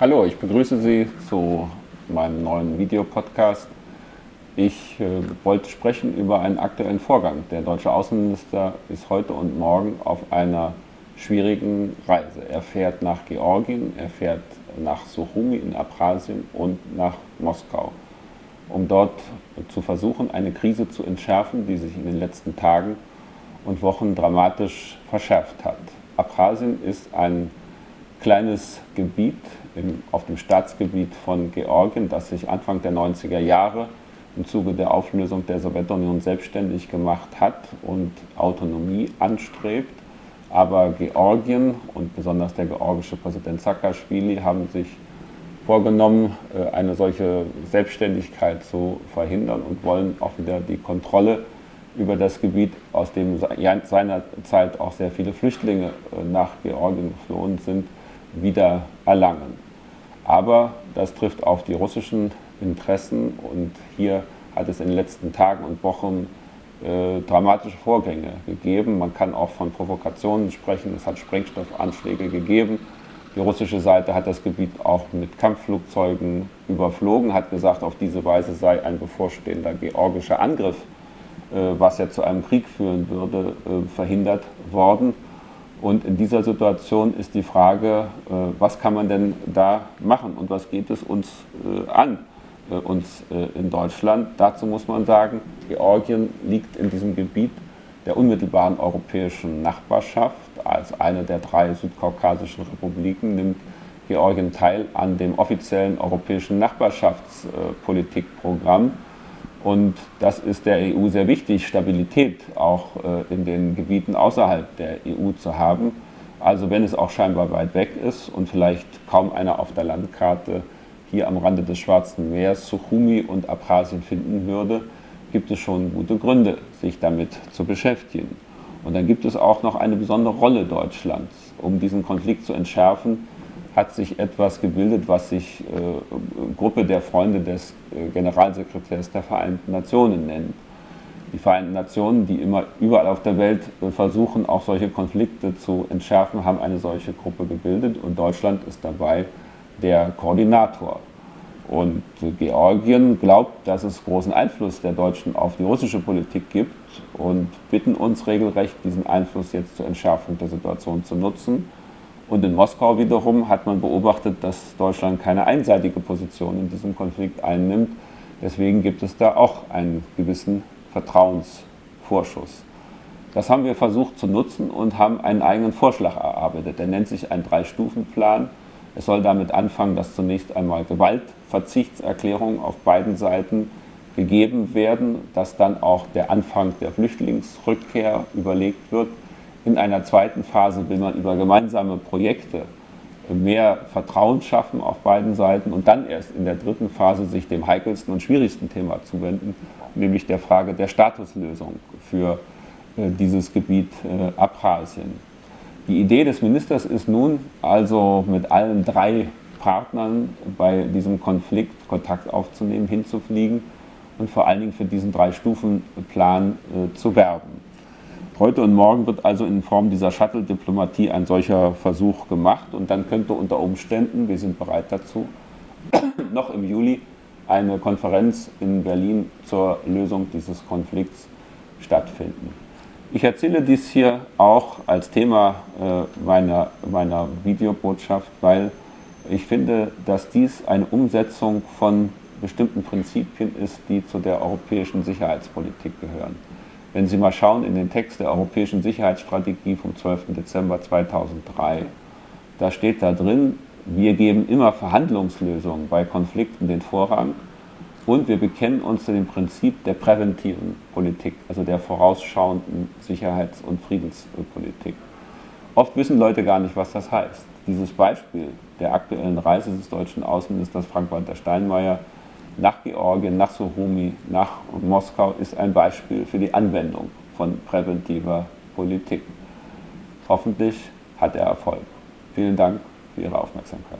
Hallo, ich begrüße Sie zu meinem neuen Videopodcast. Ich äh, wollte sprechen über einen aktuellen Vorgang. Der deutsche Außenminister ist heute und morgen auf einer schwierigen Reise. Er fährt nach Georgien, er fährt nach Suchumi in Abchasien und nach Moskau, um dort zu versuchen, eine Krise zu entschärfen, die sich in den letzten Tagen und Wochen dramatisch verschärft hat. Abchasien ist ein kleines Gebiet im, auf dem Staatsgebiet von Georgien, das sich Anfang der 90er Jahre im Zuge der Auflösung der Sowjetunion selbstständig gemacht hat und Autonomie anstrebt. Aber Georgien und besonders der georgische Präsident Saakashvili haben sich vorgenommen, äh, eine solche Selbstständigkeit zu verhindern und wollen auch wieder die Kontrolle über das Gebiet, aus dem seinerzeit auch sehr viele Flüchtlinge äh, nach Georgien geflohen sind, wieder erlangen. Aber das trifft auf die russischen Interessen und hier hat es in den letzten Tagen und Wochen äh, dramatische Vorgänge gegeben. Man kann auch von Provokationen sprechen. Es hat Sprengstoffanschläge gegeben. Die russische Seite hat das Gebiet auch mit Kampfflugzeugen überflogen, hat gesagt, auf diese Weise sei ein bevorstehender georgischer Angriff, äh, was ja zu einem Krieg führen würde, äh, verhindert worden. Und in dieser Situation ist die Frage, äh, was kann man denn da machen und was geht es uns äh, an, äh, uns in Deutschland? Dazu muss man sagen, Georgien liegt in diesem Gebiet der unmittelbaren europäischen Nachbarschaft. Als eine der drei südkaukasischen Republiken nimmt Georgien teil an dem offiziellen europäischen Nachbarschaftspolitikprogramm. Und das ist der EU sehr wichtig, Stabilität auch äh, in den Gebieten außerhalb der EU zu haben. Also wenn es auch scheinbar weit weg ist und vielleicht kaum einer auf der Landkarte hier am Rande des Schwarzen Meeres Suchumi und Abchasien finden würde, gibt es schon gute Gründe, sich damit zu beschäftigen. Und dann gibt es auch noch eine besondere Rolle Deutschlands, um diesen Konflikt zu entschärfen hat sich etwas gebildet, was sich äh, Gruppe der Freunde des äh, Generalsekretärs der Vereinten Nationen nennt. Die Vereinten Nationen, die immer überall auf der Welt äh, versuchen, auch solche Konflikte zu entschärfen, haben eine solche Gruppe gebildet und Deutschland ist dabei der Koordinator. Und Georgien glaubt, dass es großen Einfluss der Deutschen auf die russische Politik gibt und bitten uns regelrecht, diesen Einfluss jetzt zur Entschärfung der Situation zu nutzen und in Moskau wiederum hat man beobachtet, dass Deutschland keine einseitige Position in diesem Konflikt einnimmt. Deswegen gibt es da auch einen gewissen Vertrauensvorschuss. Das haben wir versucht zu nutzen und haben einen eigenen Vorschlag erarbeitet. Der nennt sich ein Drei-Stufen-Plan. Es soll damit anfangen, dass zunächst einmal Gewaltverzichtserklärungen auf beiden Seiten gegeben werden, dass dann auch der Anfang der Flüchtlingsrückkehr überlegt wird in einer zweiten Phase will man über gemeinsame Projekte mehr Vertrauen schaffen auf beiden Seiten und dann erst in der dritten Phase sich dem heikelsten und schwierigsten Thema zuwenden, nämlich der Frage der Statuslösung für äh, dieses Gebiet äh, Abchasien. Die Idee des Ministers ist nun also mit allen drei Partnern bei diesem Konflikt Kontakt aufzunehmen, hinzufliegen und vor allen Dingen für diesen Drei-Stufen-Plan äh, zu werben. Heute und morgen wird also in Form dieser Shuttle-Diplomatie ein solcher Versuch gemacht und dann könnte unter Umständen, wir sind bereit dazu, noch im Juli eine Konferenz in Berlin zur Lösung dieses Konflikts stattfinden. Ich erzähle dies hier auch als Thema äh, meiner, meiner Videobotschaft, weil ich finde, dass dies eine Umsetzung von bestimmten Prinzipien ist, die zu der europäischen Sicherheitspolitik gehören. Wenn Sie mal schauen in den Text der Europäischen Sicherheitsstrategie vom 12. Dezember 2003, da steht da drin, wir geben immer Verhandlungslösungen bei Konflikten den Vorrang und wir bekennen uns zu dem Prinzip der präventiven Politik, also der vorausschauenden Sicherheits- und Friedenspolitik. Oft wissen Leute gar nicht, was das heißt. Dieses Beispiel der aktuellen Reise des deutschen Außenministers Frank-Walter Steinmeier nach Georgien, nach Suhumi, nach Moskau ist ein Beispiel für die Anwendung von präventiver Politik. Hoffentlich hat er Erfolg. Vielen Dank für Ihre Aufmerksamkeit.